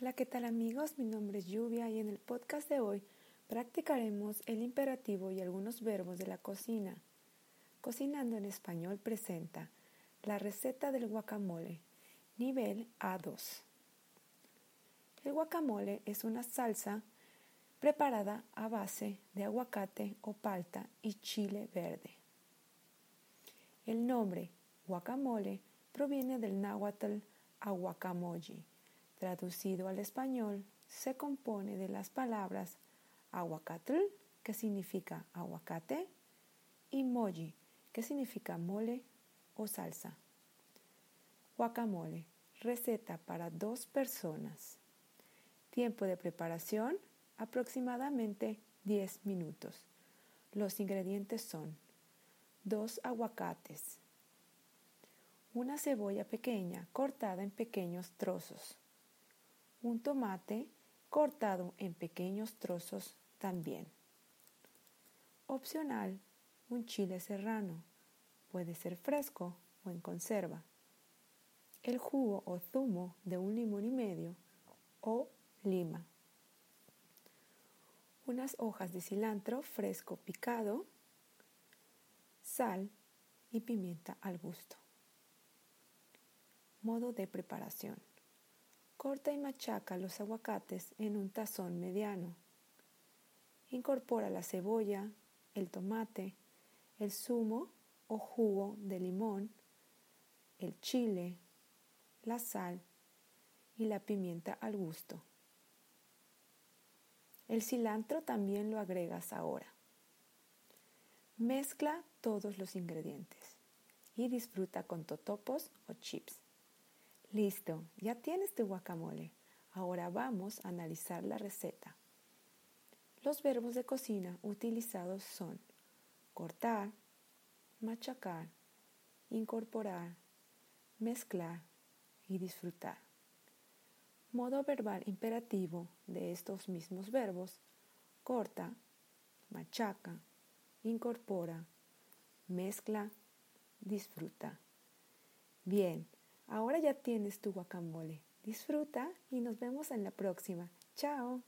Hola, ¿qué tal amigos? Mi nombre es Lluvia y en el podcast de hoy practicaremos el imperativo y algunos verbos de la cocina. Cocinando en español presenta la receta del guacamole, nivel A2. El guacamole es una salsa preparada a base de aguacate o palta y chile verde. El nombre guacamole proviene del náhuatl aguacamoyi, traducido al español, se compone de las palabras aguacatl, que significa aguacate, y moji, que significa mole o salsa. Guacamole, receta para dos personas. Tiempo de preparación, aproximadamente 10 minutos. Los ingredientes son dos aguacates, una cebolla pequeña cortada en pequeños trozos, un tomate cortado en pequeños trozos también. Opcional, un chile serrano, puede ser fresco o en conserva. El jugo o zumo de un limón y medio o lima. Unas hojas de cilantro fresco picado, sal y pimienta al gusto. Modo de preparación. Corta y machaca los aguacates en un tazón mediano. Incorpora la cebolla, el tomate, el zumo o jugo de limón, el chile, la sal y la pimienta al gusto. El cilantro también lo agregas ahora. Mezcla todos los ingredientes y disfruta con totopos o chips. Listo, ya tienes tu guacamole. Ahora vamos a analizar la receta. Los verbos de cocina utilizados son cortar, machacar, incorporar, mezclar y disfrutar. Modo verbal imperativo de estos mismos verbos, corta, machaca, incorpora, mezcla, disfruta. Bien, Ahora ya tienes tu guacamole. Disfruta y nos vemos en la próxima. Chao.